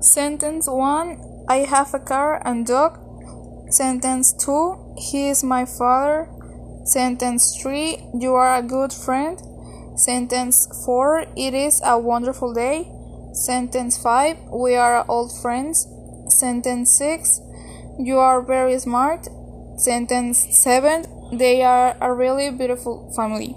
Sentence 1 I have a car and dog. Sentence 2 He is my father. Sentence 3 You are a good friend. Sentence 4 It is a wonderful day. Sentence 5 We are old friends. Sentence 6 You are very smart. Sentence 7 They are a really beautiful family.